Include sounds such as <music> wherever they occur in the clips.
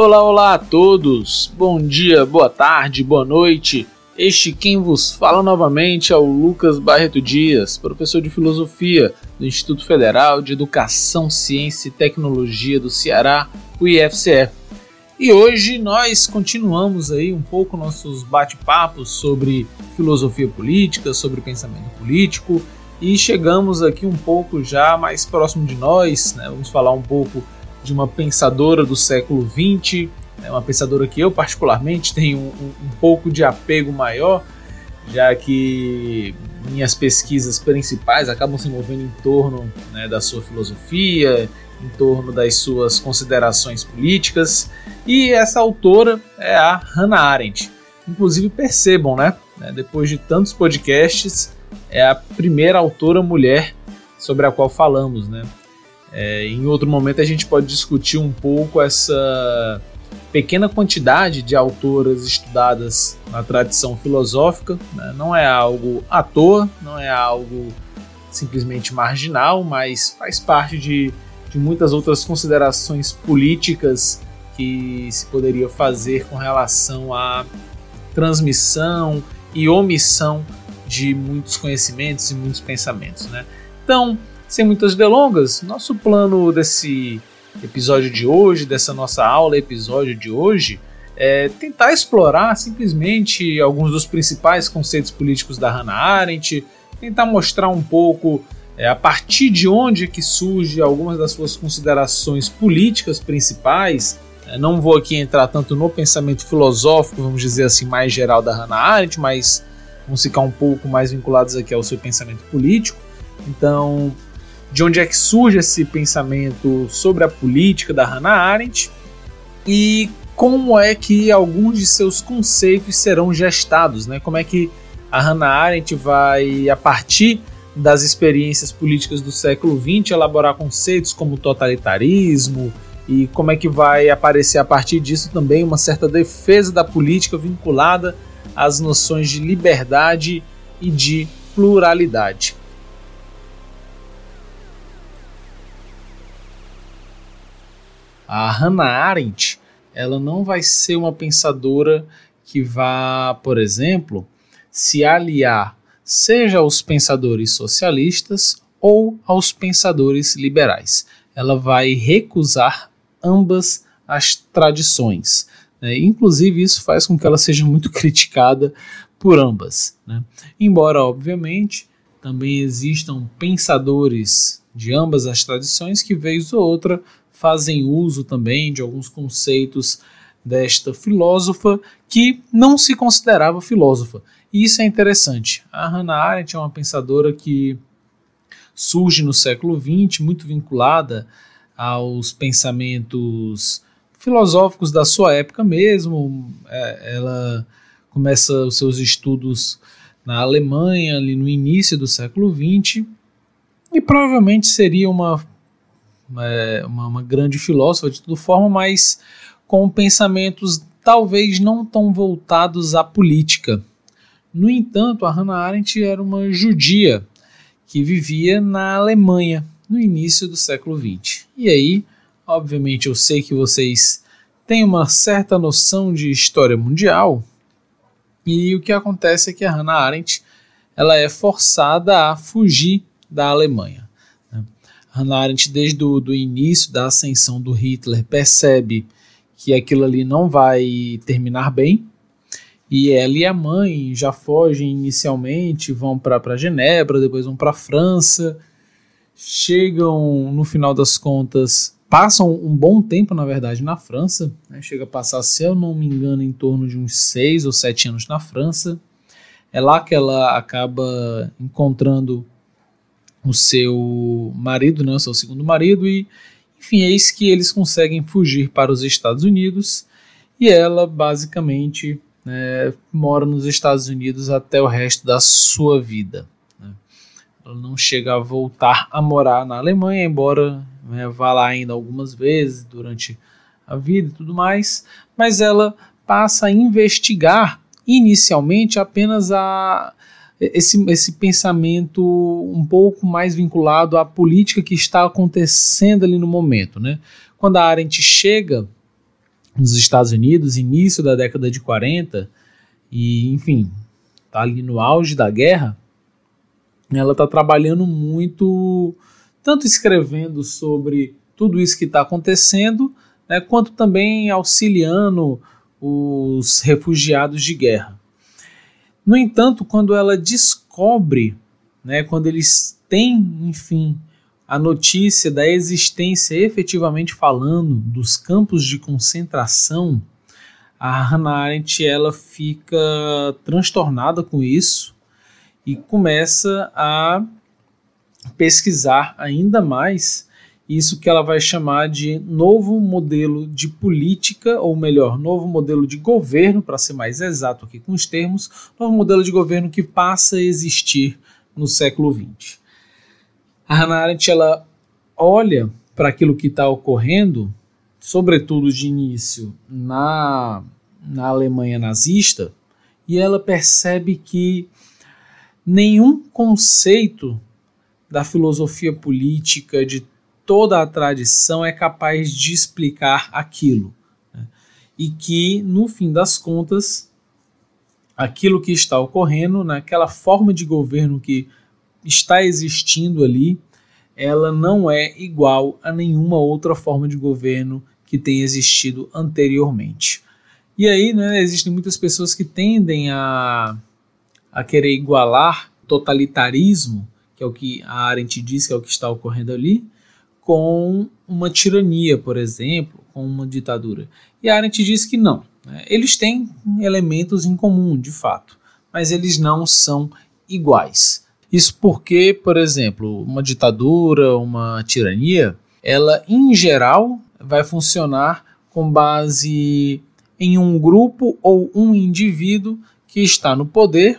Olá, olá a todos! Bom dia, boa tarde, boa noite. Este quem vos fala novamente é o Lucas Barreto Dias, professor de filosofia do Instituto Federal de Educação, Ciência e Tecnologia do Ceará, o IFCE. E hoje nós continuamos aí um pouco nossos bate-papos sobre filosofia política, sobre pensamento político e chegamos aqui um pouco já mais próximo de nós, né? Vamos falar um pouco de uma pensadora do século XX, né, uma pensadora que eu particularmente tenho um, um pouco de apego maior, já que minhas pesquisas principais acabam se movendo em torno né, da sua filosofia, em torno das suas considerações políticas, e essa autora é a Hannah Arendt. Inclusive percebam, né, né depois de tantos podcasts, é a primeira autora mulher sobre a qual falamos, né? É, em outro momento a gente pode discutir um pouco essa pequena quantidade de autoras estudadas na tradição filosófica. Né? Não é algo à toa, não é algo simplesmente marginal, mas faz parte de, de muitas outras considerações políticas que se poderia fazer com relação à transmissão e omissão de muitos conhecimentos e muitos pensamentos. Né? Então, sem muitas delongas, nosso plano desse episódio de hoje, dessa nossa aula, episódio de hoje, é tentar explorar simplesmente alguns dos principais conceitos políticos da Hannah Arendt, tentar mostrar um pouco é, a partir de onde que surge algumas das suas considerações políticas principais. É, não vou aqui entrar tanto no pensamento filosófico, vamos dizer assim, mais geral da Hannah Arendt, mas vamos ficar um pouco mais vinculados aqui ao seu pensamento político. Então, de onde é que surge esse pensamento sobre a política da Hannah Arendt e como é que alguns de seus conceitos serão gestados, né? Como é que a Hannah Arendt vai, a partir das experiências políticas do século XX, elaborar conceitos como totalitarismo e como é que vai aparecer a partir disso também uma certa defesa da política vinculada às noções de liberdade e de pluralidade. A Hannah Arendt, ela não vai ser uma pensadora que vá, por exemplo, se aliar seja aos pensadores socialistas ou aos pensadores liberais. Ela vai recusar ambas as tradições. Né? Inclusive, isso faz com que ela seja muito <laughs> criticada por ambas. Né? Embora, obviamente, também existam pensadores de ambas as tradições que, vez ou outra, fazem uso também de alguns conceitos desta filósofa que não se considerava filósofa. E isso é interessante. A Hannah Arendt é uma pensadora que surge no século XX, muito vinculada aos pensamentos filosóficos da sua época mesmo. É, ela começa os seus estudos na Alemanha, ali no início do século XX, e provavelmente seria uma uma, uma grande filósofa de toda forma, mas com pensamentos talvez não tão voltados à política. No entanto, a Hannah Arendt era uma judia que vivia na Alemanha no início do século XX. E aí, obviamente, eu sei que vocês têm uma certa noção de história mundial, e o que acontece é que a Hannah Arendt ela é forçada a fugir da Alemanha. Hannah Arendt, desde o do início da ascensão do Hitler, percebe que aquilo ali não vai terminar bem. E ela e a mãe já fogem inicialmente, vão para Genebra, depois vão para França, chegam no final das contas, passam um bom tempo na verdade na França, né? chega a passar, se eu não me engano, em torno de uns seis ou sete anos na França. É lá que ela acaba encontrando o seu marido, né, o seu segundo marido, e enfim, eis que eles conseguem fugir para os Estados Unidos e ela basicamente né, mora nos Estados Unidos até o resto da sua vida. Né. Ela não chega a voltar a morar na Alemanha, embora né, vá lá ainda algumas vezes durante a vida e tudo mais, mas ela passa a investigar inicialmente apenas a esse, esse pensamento um pouco mais vinculado à política que está acontecendo ali no momento. Né? Quando a Arendt chega nos Estados Unidos, início da década de 40, e enfim, tá ali no auge da guerra, ela está trabalhando muito, tanto escrevendo sobre tudo isso que está acontecendo, né, quanto também auxiliando os refugiados de guerra. No entanto, quando ela descobre, né, quando eles têm, enfim, a notícia da existência, efetivamente falando, dos campos de concentração, a Hannah Arendt ela fica transtornada com isso e começa a pesquisar ainda mais isso que ela vai chamar de novo modelo de política, ou melhor, novo modelo de governo, para ser mais exato aqui com os termos, novo modelo de governo que passa a existir no século XX. A Hannah Arendt ela olha para aquilo que está ocorrendo, sobretudo de início na, na Alemanha nazista, e ela percebe que nenhum conceito da filosofia política, de toda a tradição, é capaz de explicar aquilo. Né? E que, no fim das contas, aquilo que está ocorrendo, naquela forma de governo que está existindo ali, ela não é igual a nenhuma outra forma de governo que tenha existido anteriormente. E aí, né, existem muitas pessoas que tendem a, a querer igualar totalitarismo, que é o que a Arendt diz que é o que está ocorrendo ali, com uma tirania, por exemplo, com uma ditadura. E Arendt diz que não. Né? Eles têm elementos em comum, de fato, mas eles não são iguais. Isso porque, por exemplo, uma ditadura, uma tirania, ela em geral vai funcionar com base em um grupo ou um indivíduo que está no poder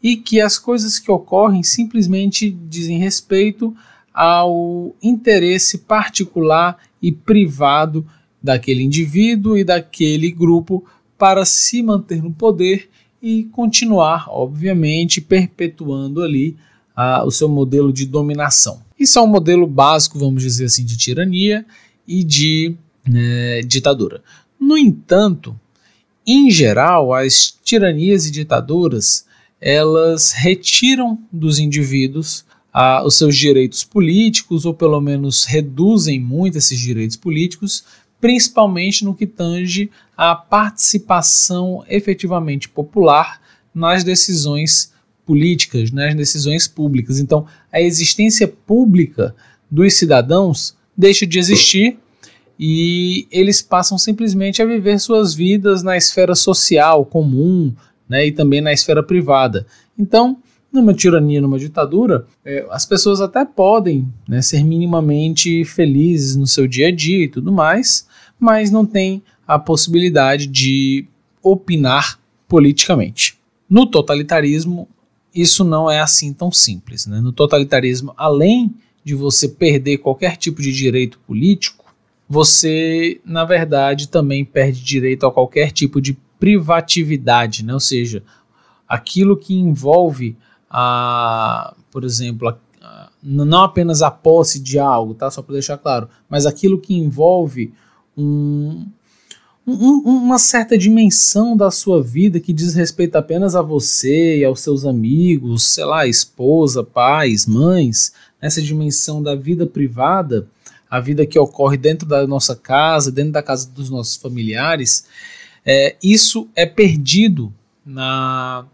e que as coisas que ocorrem simplesmente dizem respeito ao interesse particular e privado daquele indivíduo e daquele grupo para se manter no poder e continuar, obviamente, perpetuando ali o seu modelo de dominação. Isso é um modelo básico, vamos dizer assim, de tirania e de né, ditadura. No entanto, em geral, as tiranias e ditaduras elas retiram dos indivíduos os seus direitos políticos, ou pelo menos reduzem muito esses direitos políticos, principalmente no que tange à participação efetivamente popular nas decisões políticas, nas decisões públicas. Então, a existência pública dos cidadãos deixa de existir e eles passam simplesmente a viver suas vidas na esfera social comum né, e também na esfera privada. Então, numa tirania, numa ditadura, é, as pessoas até podem né, ser minimamente felizes no seu dia a dia e tudo mais, mas não tem a possibilidade de opinar politicamente. No totalitarismo, isso não é assim tão simples. Né? No totalitarismo, além de você perder qualquer tipo de direito político, você, na verdade, também perde direito a qualquer tipo de privatividade, né? ou seja, aquilo que envolve a, por exemplo, a, a, não apenas a posse de algo, tá? Só para deixar claro, mas aquilo que envolve um, um, uma certa dimensão da sua vida que diz respeito apenas a você e aos seus amigos, sei lá, esposa, pais, mães, essa dimensão da vida privada, a vida que ocorre dentro da nossa casa, dentro da casa dos nossos familiares, é, isso é perdido na,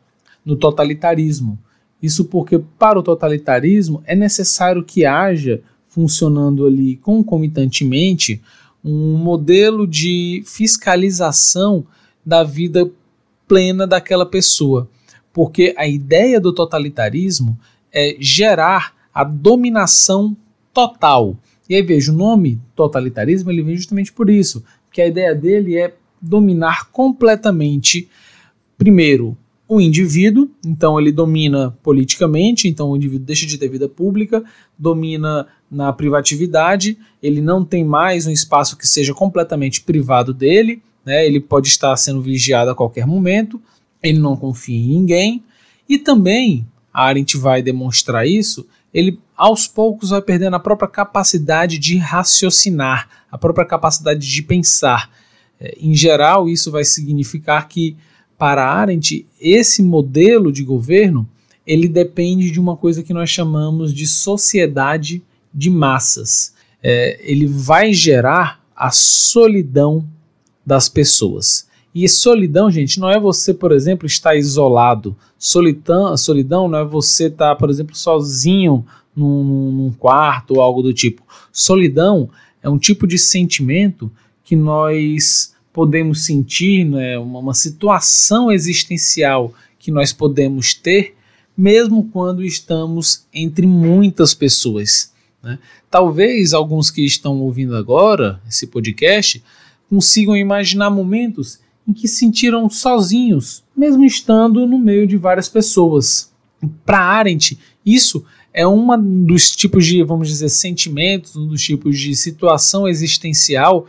no totalitarismo. Isso porque, para o totalitarismo, é necessário que haja, funcionando ali concomitantemente, um modelo de fiscalização da vida plena daquela pessoa. Porque a ideia do totalitarismo é gerar a dominação total. E aí veja, o nome totalitarismo ele vem justamente por isso, que a ideia dele é dominar completamente, primeiro, o indivíduo, então ele domina politicamente, então o indivíduo deixa de ter vida pública, domina na privatividade, ele não tem mais um espaço que seja completamente privado dele, né? ele pode estar sendo vigiado a qualquer momento, ele não confia em ninguém, e também, a Arendt vai demonstrar isso, ele aos poucos vai perdendo a própria capacidade de raciocinar, a própria capacidade de pensar. É, em geral, isso vai significar que, para Arendt, esse modelo de governo ele depende de uma coisa que nós chamamos de sociedade de massas. É, ele vai gerar a solidão das pessoas. E solidão, gente, não é você, por exemplo, estar isolado. Solidão, solidão não é você estar, por exemplo, sozinho num, num quarto ou algo do tipo. Solidão é um tipo de sentimento que nós podemos sentir, né, uma, uma situação existencial que nós podemos ter, mesmo quando estamos entre muitas pessoas. Né? Talvez alguns que estão ouvindo agora esse podcast consigam imaginar momentos em que se sentiram sozinhos, mesmo estando no meio de várias pessoas. Para Arendt, isso é um dos tipos de, vamos dizer, sentimentos, um dos tipos de situação existencial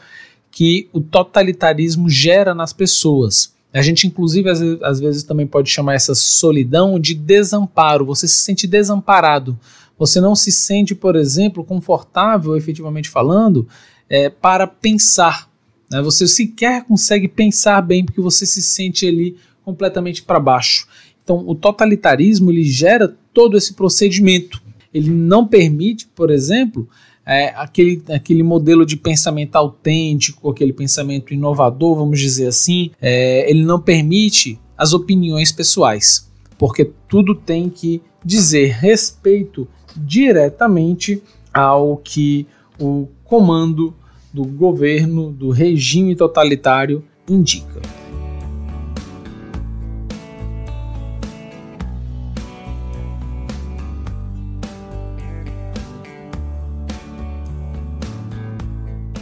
que o totalitarismo gera nas pessoas. A gente, inclusive, às, às vezes também pode chamar essa solidão de desamparo. Você se sente desamparado. Você não se sente, por exemplo, confortável, efetivamente falando, é, para pensar. Né? Você sequer consegue pensar bem porque você se sente ali completamente para baixo. Então, o totalitarismo ele gera todo esse procedimento. Ele não permite, por exemplo, é, aquele, aquele modelo de pensamento autêntico, aquele pensamento inovador, vamos dizer assim, é, ele não permite as opiniões pessoais, porque tudo tem que dizer respeito diretamente ao que o comando do governo, do regime totalitário indica.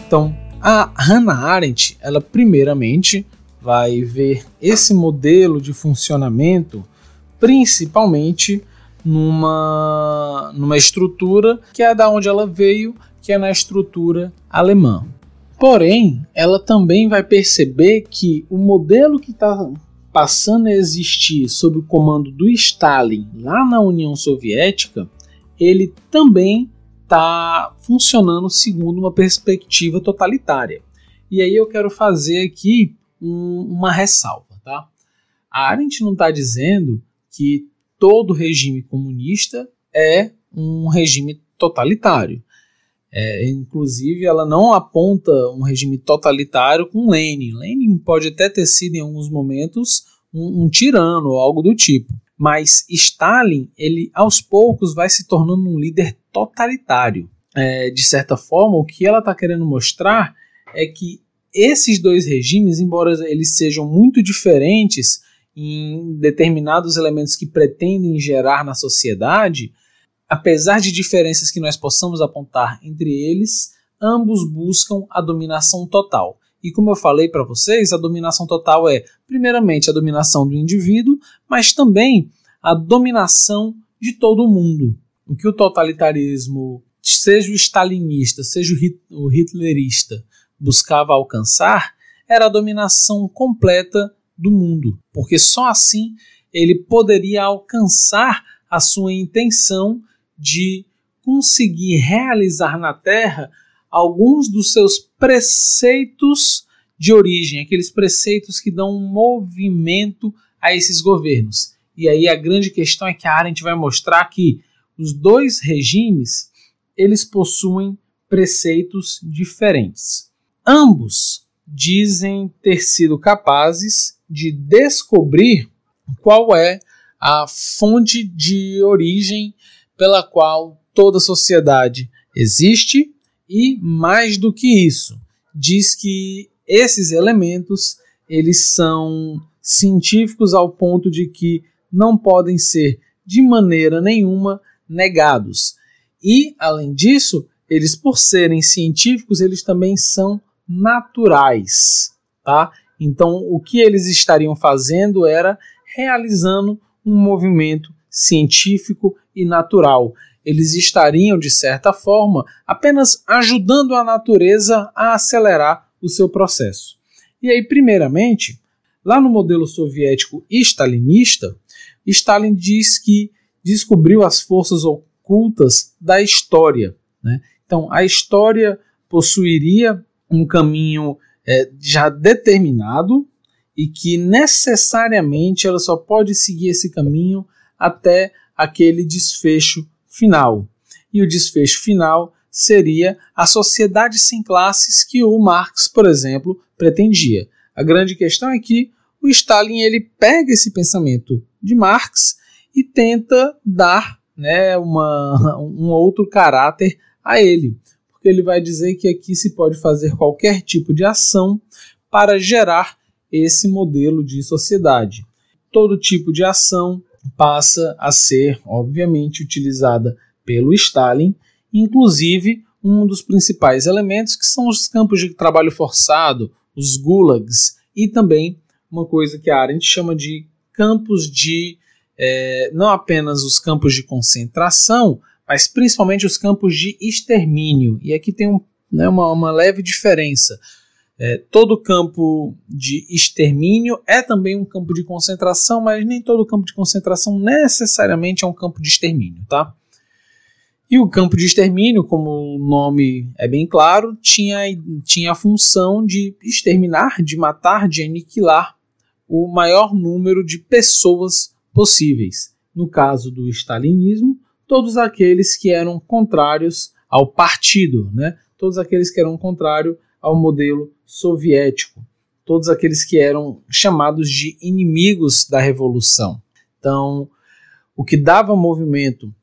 Então, a Hannah Arendt, ela primeiramente vai ver esse modelo de funcionamento principalmente numa, numa estrutura que é da onde ela veio, que é na estrutura alemã. Porém, ela também vai perceber que o modelo que está passando a existir sob o comando do Stalin lá na União Soviética, ele também está funcionando segundo uma perspectiva totalitária. E aí eu quero fazer aqui um, uma ressalva, tá? A Arendt não está dizendo que todo regime comunista é um regime totalitário. É, inclusive, ela não aponta um regime totalitário com Lenin. Lenin pode até ter sido, em alguns momentos, um, um tirano ou algo do tipo. Mas Stalin, ele aos poucos vai se tornando um líder totalitário. É, de certa forma, o que ela está querendo mostrar é que esses dois regimes, embora eles sejam muito diferentes em determinados elementos que pretendem gerar na sociedade, apesar de diferenças que nós possamos apontar entre eles, ambos buscam a dominação total. E como eu falei para vocês, a dominação total é, primeiramente, a dominação do indivíduo, mas também a dominação de todo mundo o que o totalitarismo, seja o stalinista, seja o hitlerista, buscava alcançar era a dominação completa do mundo, porque só assim ele poderia alcançar a sua intenção de conseguir realizar na Terra alguns dos seus preceitos de origem, aqueles preceitos que dão um movimento a esses governos. E aí a grande questão é que a Arendt vai mostrar que os dois regimes eles possuem preceitos diferentes. Ambos dizem ter sido capazes de descobrir qual é a fonte de origem pela qual toda sociedade existe e mais do que isso, diz que esses elementos eles são científicos ao ponto de que não podem ser de maneira nenhuma negados. E, além disso, eles, por serem científicos, eles também são naturais. Tá? Então, o que eles estariam fazendo era realizando um movimento científico e natural. Eles estariam, de certa forma, apenas ajudando a natureza a acelerar o seu processo. E aí, primeiramente, lá no modelo soviético stalinista, Stalin diz que descobriu as forças ocultas da história. Né? Então, a história possuiria um caminho é, já determinado e que necessariamente ela só pode seguir esse caminho até aquele desfecho final. E o desfecho final seria a sociedade sem classes que o Marx, por exemplo, pretendia. A grande questão é que o Stalin ele pega esse pensamento de Marx e tenta dar né, uma, um outro caráter a ele, porque ele vai dizer que aqui se pode fazer qualquer tipo de ação para gerar esse modelo de sociedade. Todo tipo de ação passa a ser, obviamente, utilizada pelo Stalin, inclusive um dos principais elementos que são os campos de trabalho forçado, os gulags, e também uma coisa que a Arendt chama de campos de é, não apenas os campos de concentração, mas principalmente os campos de extermínio. E aqui tem um, né, uma, uma, leve diferença. É, todo campo de extermínio é também um campo de concentração, mas nem todo campo de concentração necessariamente é um campo de extermínio, tá? E o campo de extermínio, como o nome é bem claro, tinha, tinha a função de exterminar, de matar, de aniquilar o maior número de pessoas possíveis. No caso do stalinismo, todos aqueles que eram contrários ao partido, né? todos aqueles que eram contrários ao modelo soviético, todos aqueles que eram chamados de inimigos da revolução. Então, o que dava movimento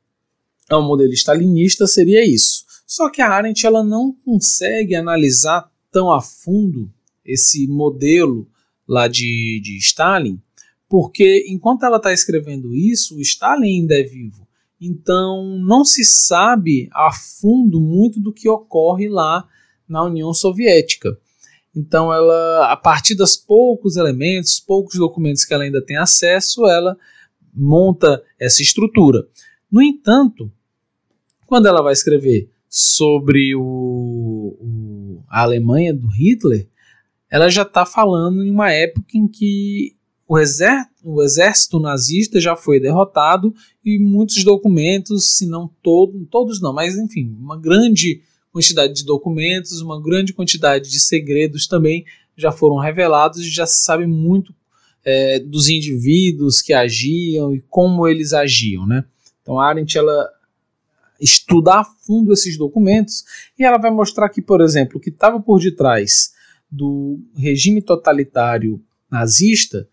ao modelo stalinista seria isso. Só que a Arendt ela não consegue analisar tão a fundo esse modelo lá de, de Stalin, porque enquanto ela está escrevendo isso, o Stalin ainda é vivo. Então não se sabe a fundo muito do que ocorre lá na União Soviética. Então ela, a partir dos poucos elementos, poucos documentos que ela ainda tem acesso, ela monta essa estrutura. No entanto, quando ela vai escrever sobre o, o, a Alemanha do Hitler, ela já está falando em uma época em que o exército, o exército, nazista já foi derrotado e muitos documentos, se não todo, todos não, mas enfim, uma grande quantidade de documentos, uma grande quantidade de segredos também já foram revelados e já se sabe muito é, dos indivíduos que agiam e como eles agiam, né? Então a Arendt ela estudar a fundo esses documentos e ela vai mostrar que, por exemplo, o que estava por detrás do regime totalitário nazista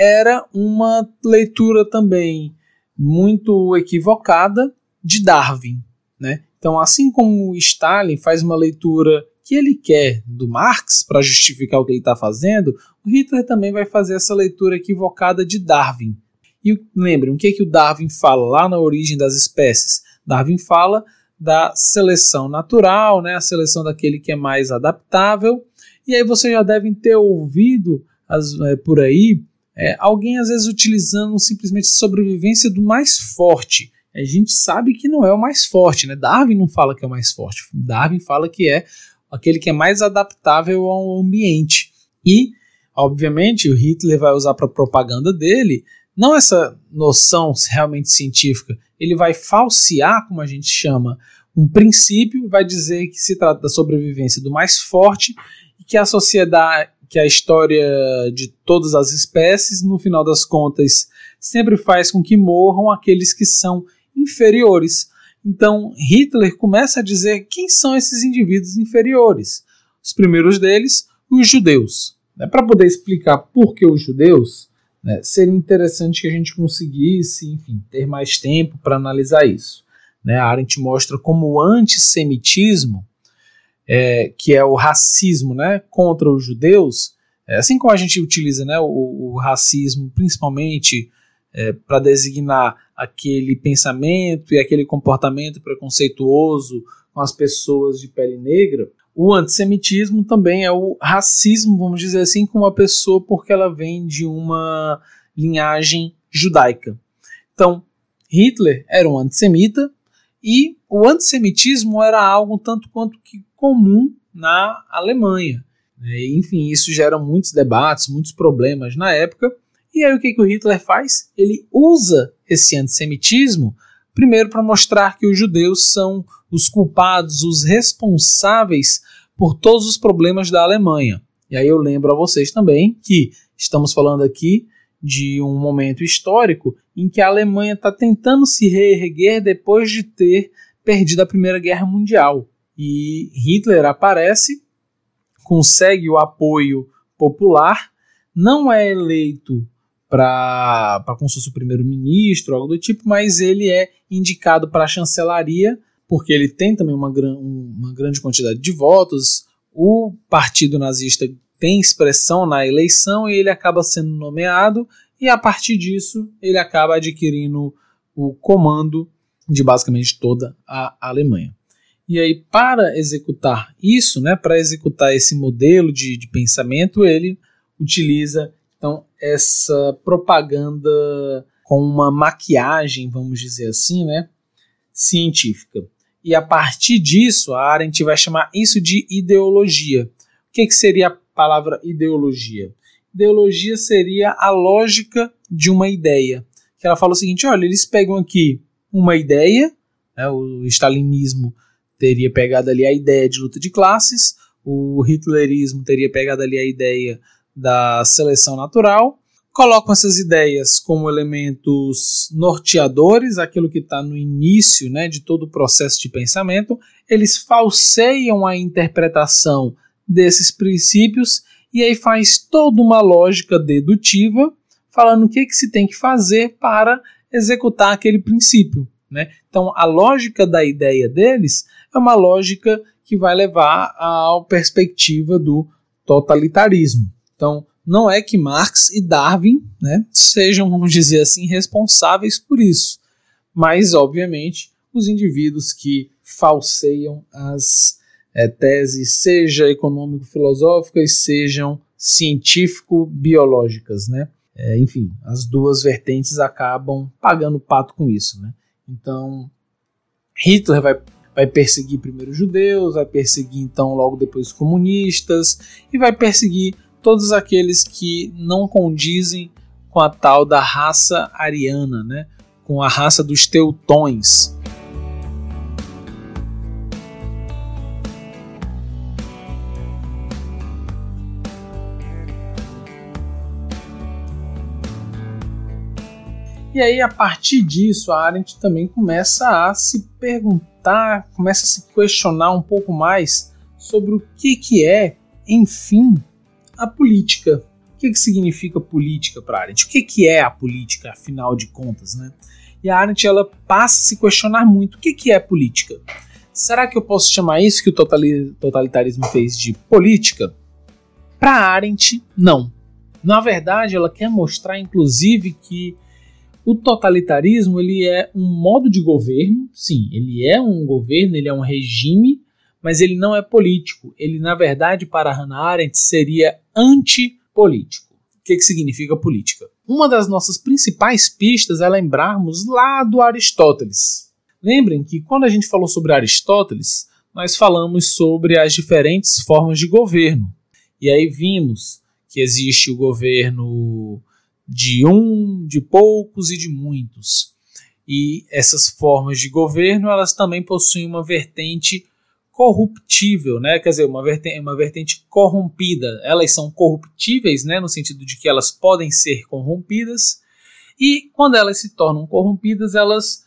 era uma leitura também muito equivocada de Darwin. Né? Então, assim como Stalin faz uma leitura que ele quer do Marx para justificar o que ele está fazendo, o Hitler também vai fazer essa leitura equivocada de Darwin. E lembrem, o que, é que o Darwin fala lá na origem das espécies? Darwin fala da seleção natural, né, a seleção daquele que é mais adaptável. E aí vocês já devem ter ouvido as, é, por aí é, alguém às vezes utilizando simplesmente a sobrevivência do mais forte. A gente sabe que não é o mais forte, né? Darwin não fala que é o mais forte. Darwin fala que é aquele que é mais adaptável ao ambiente. E, obviamente, o Hitler vai usar para propaganda dele não essa noção realmente científica, ele vai falsear, como a gente chama, um princípio, vai dizer que se trata da sobrevivência do mais forte e que a sociedade, que a história de todas as espécies, no final das contas, sempre faz com que morram aqueles que são inferiores. Então, Hitler começa a dizer quem são esses indivíduos inferiores. Os primeiros deles, os judeus. Né? Para poder explicar por que os judeus, né? Seria interessante que a gente conseguisse, enfim, ter mais tempo para analisar isso. Né? A Arendt mostra como o antissemitismo, é, que é o racismo né, contra os judeus, é, assim como a gente utiliza né, o, o racismo principalmente é, para designar aquele pensamento e aquele comportamento preconceituoso com as pessoas de pele negra, o antissemitismo também é o racismo, vamos dizer assim, com uma pessoa porque ela vem de uma linhagem judaica. Então, Hitler era um antissemita e o antissemitismo era algo tanto quanto que comum na Alemanha. Enfim, isso gera muitos debates, muitos problemas na época. E aí o que, que o Hitler faz? Ele usa esse antissemitismo primeiro para mostrar que os judeus são os culpados, os responsáveis por todos os problemas da Alemanha. E aí eu lembro a vocês também que estamos falando aqui de um momento histórico em que a Alemanha está tentando se reerguer depois de ter perdido a Primeira Guerra Mundial. E Hitler aparece, consegue o apoio popular, não é eleito para como se fosse o primeiro-ministro, algo do tipo, mas ele é indicado para a chancelaria, porque ele tem também uma, uma grande quantidade de votos. O partido nazista tem expressão na eleição e ele acaba sendo nomeado, e a partir disso ele acaba adquirindo o comando de basicamente toda a Alemanha. E aí, para executar isso, né, para executar esse modelo de, de pensamento, ele utiliza então essa propaganda com uma maquiagem, vamos dizer assim, né, científica. E a partir disso, a Arendt vai chamar isso de ideologia. O que, que seria a palavra ideologia? Ideologia seria a lógica de uma ideia. Que ela fala o seguinte: olha, eles pegam aqui uma ideia, né, o stalinismo teria pegado ali a ideia de luta de classes, o hitlerismo teria pegado ali a ideia da seleção natural, colocam essas ideias como elementos norteadores, aquilo que está no início né, de todo o processo de pensamento, eles falseiam a interpretação desses princípios e aí faz toda uma lógica dedutiva falando o que, que se tem que fazer para executar aquele princípio. Né? Então, a lógica da ideia deles é uma lógica que vai levar à perspectiva do totalitarismo. Então, não é que Marx e Darwin né, sejam, vamos dizer assim, responsáveis por isso, mas, obviamente, os indivíduos que falseiam as é, teses, seja econômico-filosóficas, sejam científico-biológicas, né? É, enfim, as duas vertentes acabam pagando pato com isso, né? Então, Hitler vai, vai perseguir primeiro os judeus, vai perseguir então logo depois os comunistas e vai perseguir todos aqueles que não condizem com a tal da raça ariana, né? Com a raça dos teutões. E aí, a partir disso, a Arendt também começa a se perguntar, começa a se questionar um pouco mais sobre o que, que é, enfim, a política. O que, que significa política para Arendt? O que, que é a política, afinal de contas, né? E a Arendt ela passa a se questionar muito: o que, que é política? Será que eu posso chamar isso que o totalitarismo fez de política? Para Arendt, não. Na verdade, ela quer mostrar, inclusive, que o totalitarismo ele é um modo de governo, sim, ele é um governo, ele é um regime, mas ele não é político. Ele, na verdade, para Hannah Arendt, seria antipolítico. O que, que significa política? Uma das nossas principais pistas é lembrarmos lá do Aristóteles. Lembrem que quando a gente falou sobre Aristóteles, nós falamos sobre as diferentes formas de governo. E aí vimos que existe o governo de um, de poucos e de muitos. E essas formas de governo, elas também possuem uma vertente corruptível, né? Quer dizer, uma vertente, uma vertente corrompida. Elas são corruptíveis, né? No sentido de que elas podem ser corrompidas. E quando elas se tornam corrompidas, elas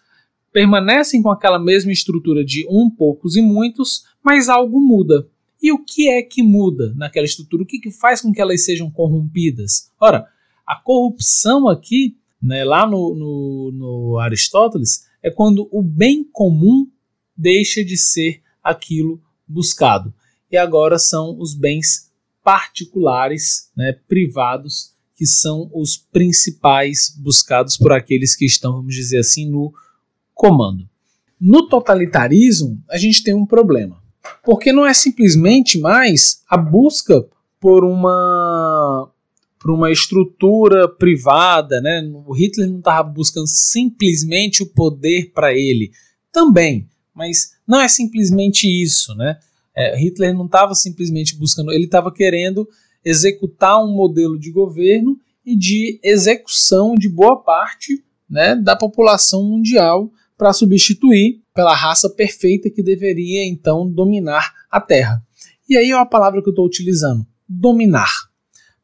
permanecem com aquela mesma estrutura de um, poucos e muitos, mas algo muda. E o que é que muda naquela estrutura? O que, que faz com que elas sejam corrompidas? Ora, a corrupção aqui, né, lá no, no, no Aristóteles, é quando o bem comum deixa de ser aquilo buscado. E agora são os bens particulares, né, privados, que são os principais buscados por aqueles que estão, vamos dizer assim, no comando. No totalitarismo, a gente tem um problema, porque não é simplesmente mais a busca por uma por uma estrutura privada, né? O Hitler não estava buscando simplesmente o poder para ele, também, mas não é simplesmente isso, né? É, Hitler não estava simplesmente buscando, ele estava querendo executar um modelo de governo e de execução de boa parte né, da população mundial para substituir pela raça perfeita que deveria então dominar a Terra. E aí é a palavra que eu estou utilizando, dominar.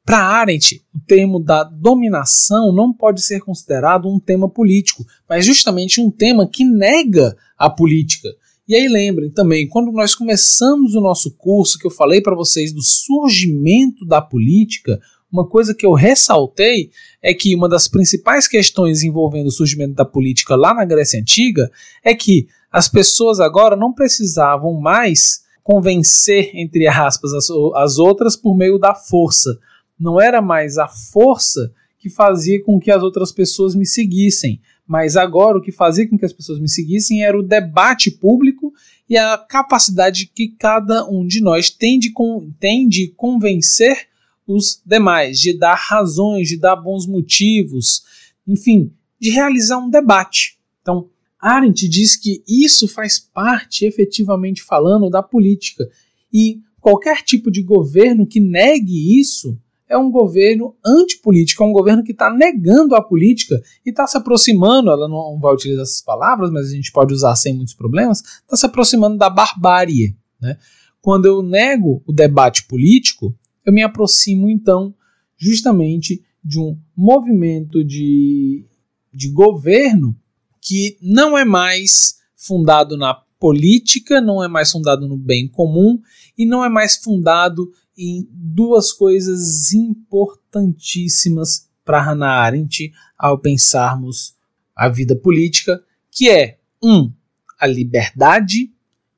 Para Arendt, o termo da dominação não pode ser considerado um tema político, mas justamente um tema que nega a política. E aí lembrem também, quando nós começamos o nosso curso, que eu falei para vocês do surgimento da política, uma coisa que eu ressaltei é que uma das principais questões envolvendo o surgimento da política lá na Grécia Antiga é que as pessoas agora não precisavam mais convencer, entre aspas, as, as outras por meio da força. Não era mais a força que fazia com que as outras pessoas me seguissem, mas agora o que fazia com que as pessoas me seguissem era o debate público e a capacidade que cada um de nós tem de, tem de convencer os demais, de dar razões, de dar bons motivos, enfim, de realizar um debate. Então, Arendt diz que isso faz parte, efetivamente falando, da política. E qualquer tipo de governo que negue isso é um governo antipolítico, é um governo que está negando a política e está se aproximando, ela não vai utilizar essas palavras, mas a gente pode usar sem muitos problemas, está se aproximando da barbárie. Né? Quando eu nego o debate político, eu me aproximo então justamente de um movimento de, de governo que não é mais fundado na política, não é mais fundado no bem comum e não é mais fundado em duas coisas importantíssimas para Hannah Arendt ao pensarmos a vida política, que é um a liberdade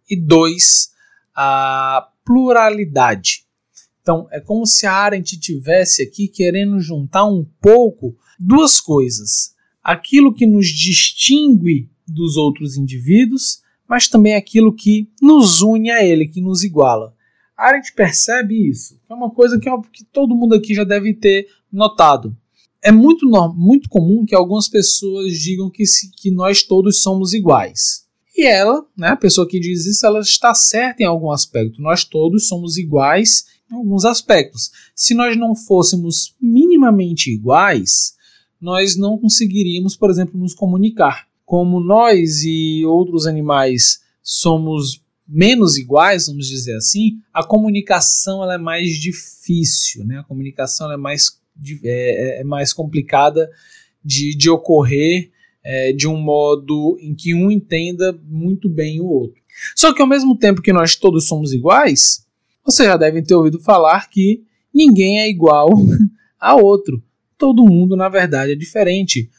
e dois a pluralidade. Então, é como se a Arendt tivesse aqui querendo juntar um pouco duas coisas: aquilo que nos distingue dos outros indivíduos, mas também aquilo que nos une a ele, que nos iguala. A Arendt percebe isso, é uma coisa que, que todo mundo aqui já deve ter notado. É muito, muito comum que algumas pessoas digam que, se, que nós todos somos iguais. E ela, né, a pessoa que diz isso, ela está certa em algum aspecto. Nós todos somos iguais em alguns aspectos. Se nós não fôssemos minimamente iguais, nós não conseguiríamos, por exemplo, nos comunicar. Como nós e outros animais somos menos iguais, vamos dizer assim, a comunicação ela é mais difícil, né? A comunicação é mais, é, é, é mais complicada de, de ocorrer é, de um modo em que um entenda muito bem o outro. Só que ao mesmo tempo que nós todos somos iguais, vocês já devem ter ouvido falar que ninguém é igual <laughs> a outro. Todo mundo, na verdade, é diferente.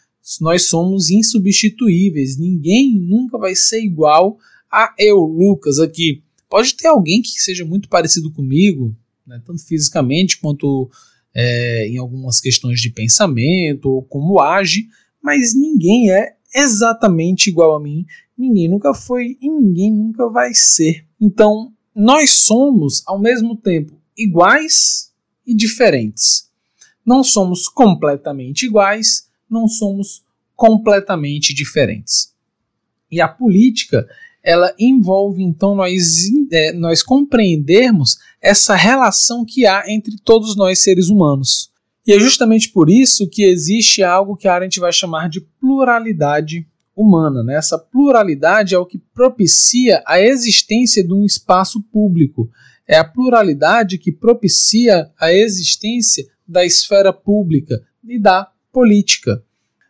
Nós somos insubstituíveis. Ninguém nunca vai ser igual a eu, Lucas, aqui. Pode ter alguém que seja muito parecido comigo, né, tanto fisicamente quanto é, em algumas questões de pensamento ou como age, mas ninguém é exatamente igual a mim. Ninguém nunca foi e ninguém nunca vai ser. Então, nós somos, ao mesmo tempo, iguais e diferentes. Não somos completamente iguais, não somos completamente diferentes. E a política, ela envolve então nós, é, nós compreendermos essa relação que há entre todos nós seres humanos. E é justamente por isso que existe algo que a Arendt vai chamar de pluralidade humana. Né? Essa pluralidade é o que propicia a existência de um espaço público. É a pluralidade que propicia a existência da esfera pública e da política.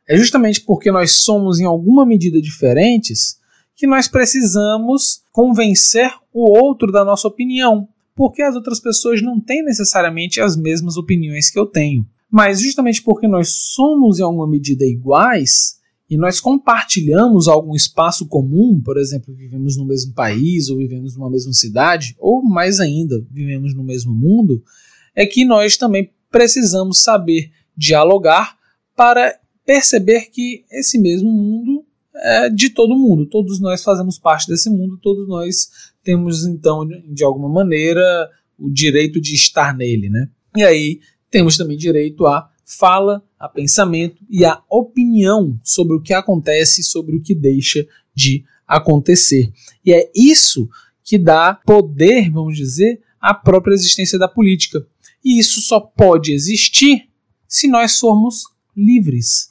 É justamente porque nós somos, em alguma medida, diferentes que nós precisamos convencer o outro da nossa opinião, porque as outras pessoas não têm necessariamente as mesmas opiniões que eu tenho. Mas justamente porque nós somos, em alguma medida, iguais, e nós compartilhamos algum espaço comum, por exemplo, vivemos no mesmo país, ou vivemos numa mesma cidade, ou mais ainda, vivemos no mesmo mundo, é que nós também precisamos saber dialogar para perceber que esse mesmo mundo é de todo mundo, todos nós fazemos parte desse mundo, todos nós temos então, de alguma maneira, o direito de estar nele, né? E aí temos também direito a fala, a pensamento e a opinião sobre o que acontece, sobre o que deixa de acontecer. E é isso que dá poder, vamos dizer, à própria existência da política. E isso só pode existir se nós formos livres.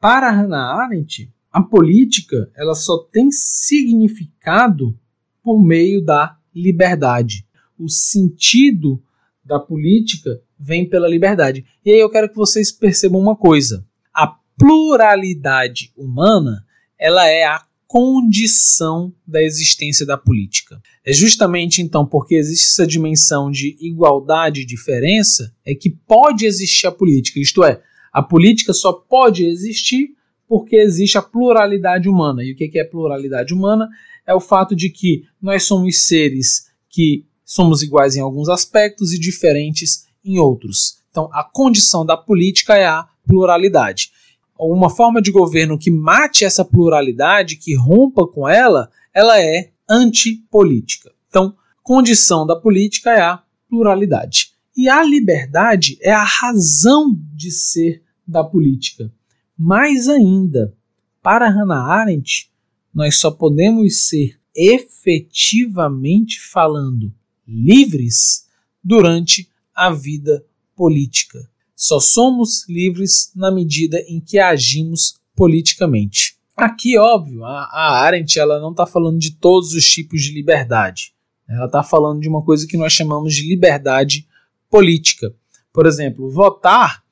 Para Hannah Arendt, a política ela só tem significado por meio da liberdade. O sentido da política vem pela liberdade. E aí eu quero que vocês percebam uma coisa: a pluralidade humana ela é a condição da existência da política. É justamente então porque existe essa dimensão de igualdade e diferença é que pode existir a política. Isto é, a política só pode existir porque existe a pluralidade humana. E o que é pluralidade humana? É o fato de que nós somos seres que somos iguais em alguns aspectos e diferentes em outros. Então, a condição da política é a pluralidade. Uma forma de governo que mate essa pluralidade, que rompa com ela, ela é antipolítica. Então, condição da política é a pluralidade. E a liberdade é a razão de ser da política. Mais ainda, para Hannah Arendt, nós só podemos ser efetivamente falando livres durante a vida política. Só somos livres na medida em que agimos politicamente. Aqui, óbvio, a, Arendt ela não está falando de todos os tipos de liberdade. Ela está falando de uma coisa que nós chamamos de liberdade política. Por exemplo, votar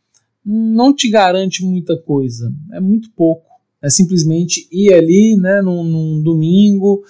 não te garante muita coisa, é muito pouco. É simplesmente ir ali né, num, num domingo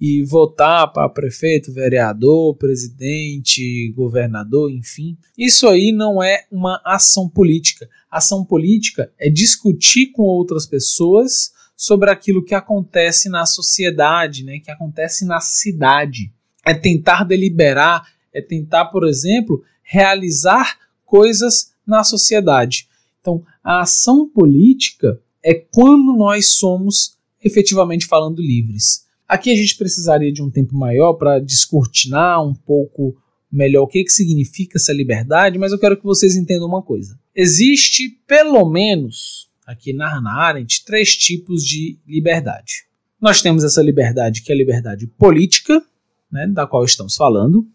e votar para prefeito, vereador, presidente, governador, enfim. Isso aí não é uma ação política. Ação política é discutir com outras pessoas sobre aquilo que acontece na sociedade, né, que acontece na cidade. É tentar deliberar, é tentar, por exemplo, realizar coisas na sociedade. Então, a ação política é quando nós somos efetivamente falando livres. Aqui a gente precisaria de um tempo maior para descortinar um pouco melhor o que, que significa essa liberdade, mas eu quero que vocês entendam uma coisa. Existe, pelo menos, aqui na Hannah Arendt, três tipos de liberdade. Nós temos essa liberdade que é a liberdade política, né, da qual estamos falando.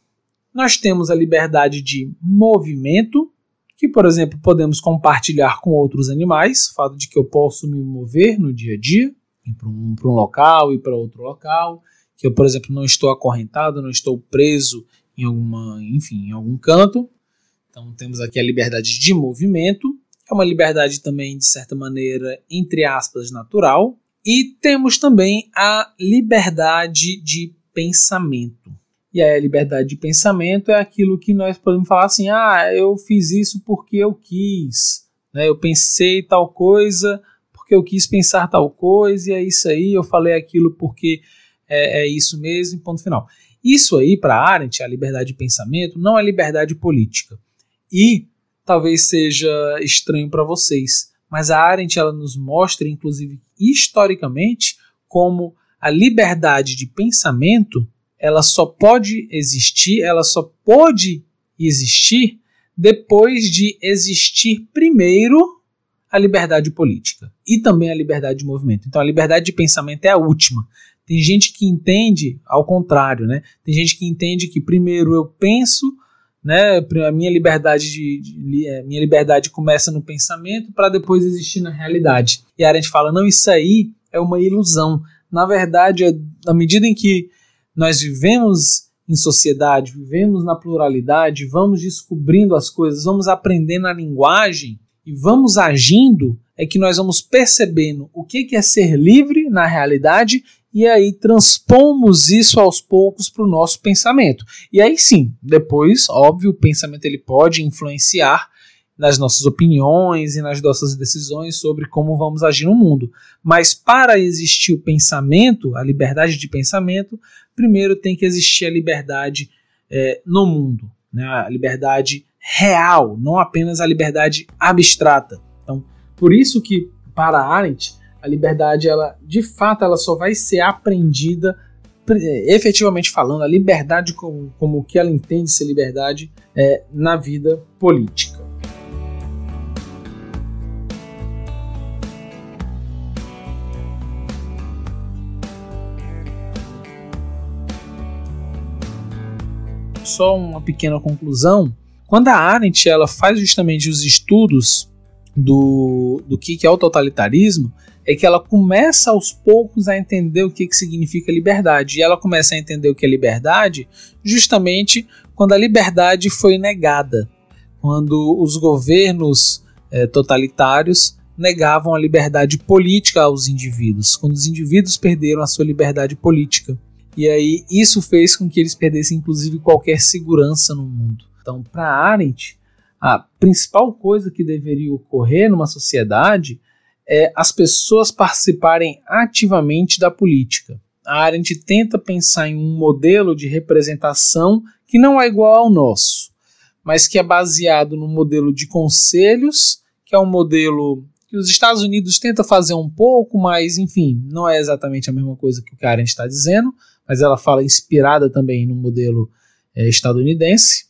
Nós temos a liberdade de movimento, que, por exemplo, podemos compartilhar com outros animais, o fato de que eu posso me mover no dia a dia ir para um, um local e para outro local, que eu, por exemplo, não estou acorrentado, não estou preso em alguma, enfim, em algum canto. Então temos aqui a liberdade de movimento, que é uma liberdade também de certa maneira entre aspas natural, e temos também a liberdade de pensamento. E aí a liberdade de pensamento é aquilo que nós podemos falar assim: "Ah, eu fiz isso porque eu quis", né? Eu pensei tal coisa, porque eu quis pensar tal coisa, e é isso aí, eu falei aquilo porque é, é isso mesmo, ponto final. Isso aí, para Arendt, a liberdade de pensamento, não é liberdade política. E talvez seja estranho para vocês, mas a Arendt ela nos mostra, inclusive historicamente, como a liberdade de pensamento ela só pode existir, ela só pode existir depois de existir primeiro a liberdade política e também a liberdade de movimento. Então a liberdade de pensamento é a última. Tem gente que entende ao contrário, né? Tem gente que entende que primeiro eu penso, né? A minha liberdade de, de é, minha liberdade começa no pensamento para depois existir na realidade. E a gente fala não, isso aí é uma ilusão. Na verdade, é, na medida em que nós vivemos em sociedade, vivemos na pluralidade, vamos descobrindo as coisas, vamos aprendendo a linguagem, e vamos agindo, é que nós vamos percebendo o que é ser livre na realidade e aí transpomos isso aos poucos para o nosso pensamento. E aí sim, depois, óbvio, o pensamento ele pode influenciar nas nossas opiniões e nas nossas decisões sobre como vamos agir no mundo. Mas para existir o pensamento, a liberdade de pensamento, primeiro tem que existir a liberdade é, no mundo, né? a liberdade real, não apenas a liberdade abstrata. Então, por isso que para Arendt a liberdade, ela de fato, ela só vai ser aprendida efetivamente falando, a liberdade como, como que ela entende ser liberdade é, na vida política. Só uma pequena conclusão quando a Arendt ela faz justamente os estudos do, do que, que é o totalitarismo, é que ela começa aos poucos a entender o que, que significa liberdade. E ela começa a entender o que é liberdade justamente quando a liberdade foi negada, quando os governos é, totalitários negavam a liberdade política aos indivíduos, quando os indivíduos perderam a sua liberdade política. E aí isso fez com que eles perdessem inclusive qualquer segurança no mundo. Então, para Arendt, a principal coisa que deveria ocorrer numa sociedade é as pessoas participarem ativamente da política. A Arendt tenta pensar em um modelo de representação que não é igual ao nosso, mas que é baseado no modelo de conselhos, que é um modelo que os Estados Unidos tenta fazer um pouco, mas enfim, não é exatamente a mesma coisa que o que Arendt está dizendo, mas ela fala inspirada também no modelo é, estadunidense,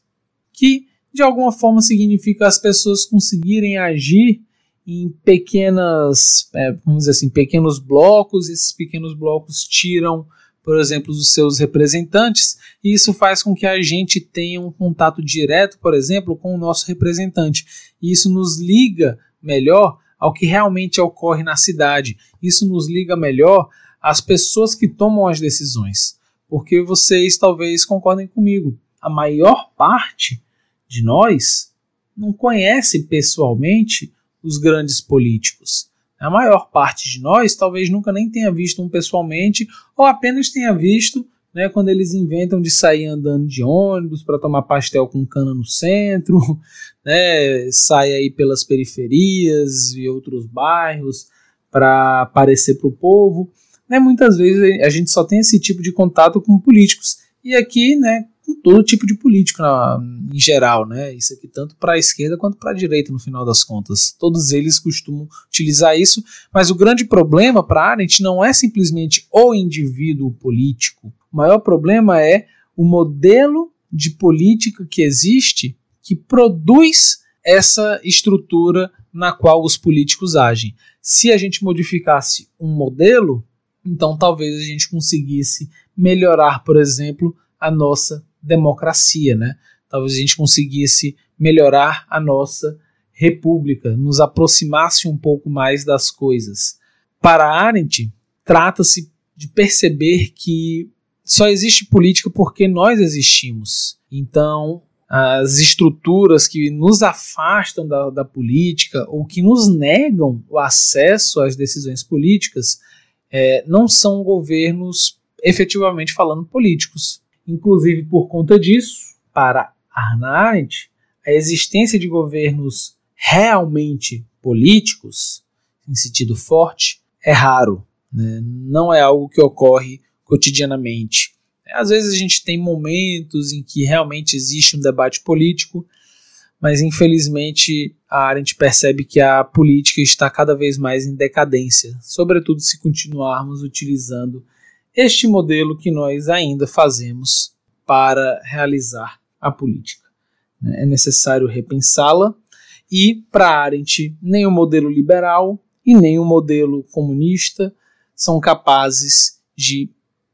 que de alguma forma significa as pessoas conseguirem agir em pequenas, é, vamos dizer assim, pequenos blocos, esses pequenos blocos tiram, por exemplo, os seus representantes, e isso faz com que a gente tenha um contato direto, por exemplo, com o nosso representante. E isso nos liga melhor ao que realmente ocorre na cidade. Isso nos liga melhor às pessoas que tomam as decisões. Porque vocês talvez concordem comigo. A maior parte de nós não conhece pessoalmente os grandes políticos. A maior parte de nós talvez nunca nem tenha visto um pessoalmente ou apenas tenha visto né, quando eles inventam de sair andando de ônibus para tomar pastel com cana no centro, <laughs> né, sai aí pelas periferias e outros bairros para aparecer para o povo. Né, muitas vezes a gente só tem esse tipo de contato com políticos. E aqui, né, com todo tipo de político na, em geral, né? Isso aqui tanto para a esquerda quanto para a direita no final das contas. Todos eles costumam utilizar isso, mas o grande problema para Arendt não é simplesmente o indivíduo político. O maior problema é o modelo de política que existe que produz essa estrutura na qual os políticos agem. Se a gente modificasse um modelo, então talvez a gente conseguisse melhorar, por exemplo, a nossa democracia, né? Talvez a gente conseguisse melhorar a nossa república, nos aproximasse um pouco mais das coisas. Para Arendt, trata-se de perceber que só existe política porque nós existimos. Então, as estruturas que nos afastam da, da, política ou que nos negam o acesso às decisões políticas é, não são governos efetivamente falando políticos. Inclusive, por conta disso, para Arendt, a existência de governos realmente políticos, em sentido forte, é raro. Né? Não é algo que ocorre cotidianamente. Às vezes a gente tem momentos em que realmente existe um debate político, mas infelizmente a Arendt percebe que a política está cada vez mais em decadência, sobretudo se continuarmos utilizando este modelo que nós ainda fazemos para realizar a política. Né? É necessário repensá-la e, para Arendt, nem o modelo liberal e nem o modelo comunista são capazes de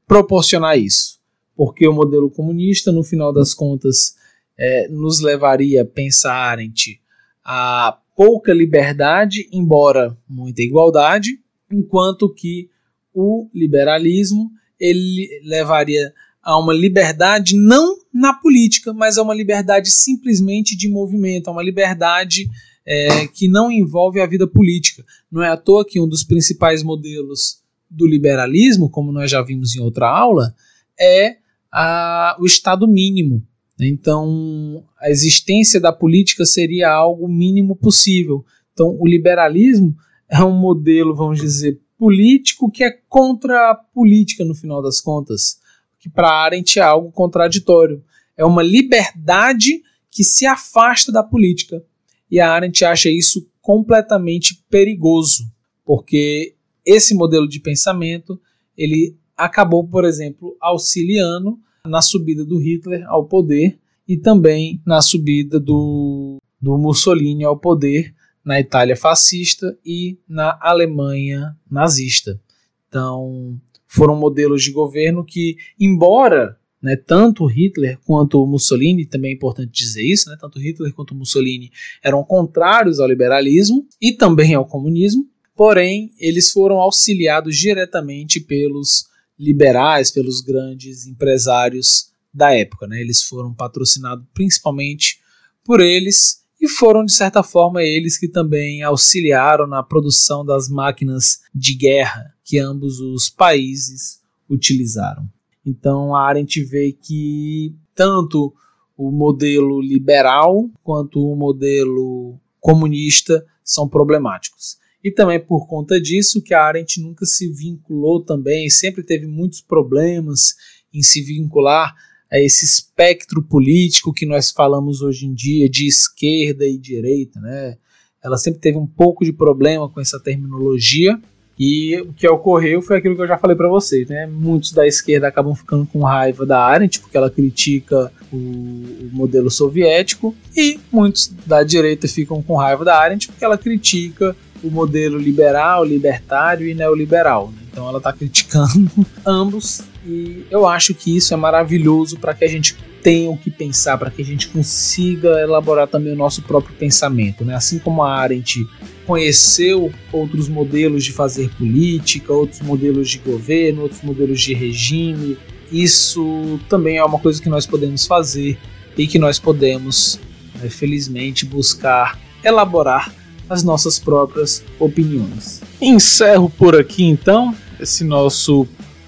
proporcionar isso. Porque o modelo comunista, no final das contas, é, nos levaria, pensa Arendt, a pouca liberdade, embora muita igualdade, enquanto que o liberalismo ele levaria a uma liberdade não na política, mas a uma liberdade simplesmente de movimento, a uma liberdade é, que não envolve a vida política. Não é à toa que um dos principais modelos do liberalismo, como nós já vimos em outra aula, é a, o Estado mínimo. Então, a existência da política seria algo mínimo possível. Então, o liberalismo é um modelo, vamos dizer, político que é contra a política no final das contas, que para Arendt é algo contraditório. É uma liberdade que se afasta da política. E a Arendt acha isso completamente perigoso, porque esse modelo de pensamento ele acabou, por exemplo, auxiliando na subida do Hitler ao poder e também na subida do, do Mussolini ao poder na Itália fascista e na Alemanha nazista. Então, foram modelos de governo que, embora né, tanto Hitler quanto Mussolini, também é importante dizer isso, né, tanto Hitler quanto Mussolini eram contrários ao liberalismo e também ao comunismo, porém eles foram auxiliados diretamente pelos liberais, pelos grandes empresários da época. Né? Eles foram patrocinados principalmente por eles e foram, de certa forma, eles que também auxiliaram na produção das máquinas de guerra que ambos os países utilizaram. Então a Arendt vê que tanto o modelo liberal quanto o modelo comunista são problemáticos. E também por conta disso que a Arendt nunca se vinculou também, sempre teve muitos problemas em se vincular a esse espectro político que nós falamos hoje em dia de esquerda e direita, né? Ela sempre teve um pouco de problema com essa terminologia e o que ocorreu foi aquilo que eu já falei para vocês, né? Muitos da esquerda acabam ficando com raiva da Arendt porque ela critica o, o modelo soviético e muitos da direita ficam com raiva da Arendt porque ela critica o modelo liberal, libertário e neoliberal. Né? Então ela está criticando <laughs> ambos e eu acho que isso é maravilhoso para que a gente tenha o que pensar, para que a gente consiga elaborar também o nosso próprio pensamento. Né? Assim como a Arendt conheceu outros modelos de fazer política, outros modelos de governo, outros modelos de regime, isso também é uma coisa que nós podemos fazer e que nós podemos, né, felizmente, buscar elaborar as nossas próprias opiniões. Encerro por aqui então esse nosso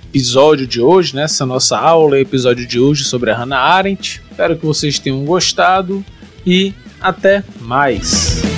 episódio de hoje, né? essa nossa aula, episódio de hoje sobre a Hannah Arendt. Espero que vocês tenham gostado e até mais.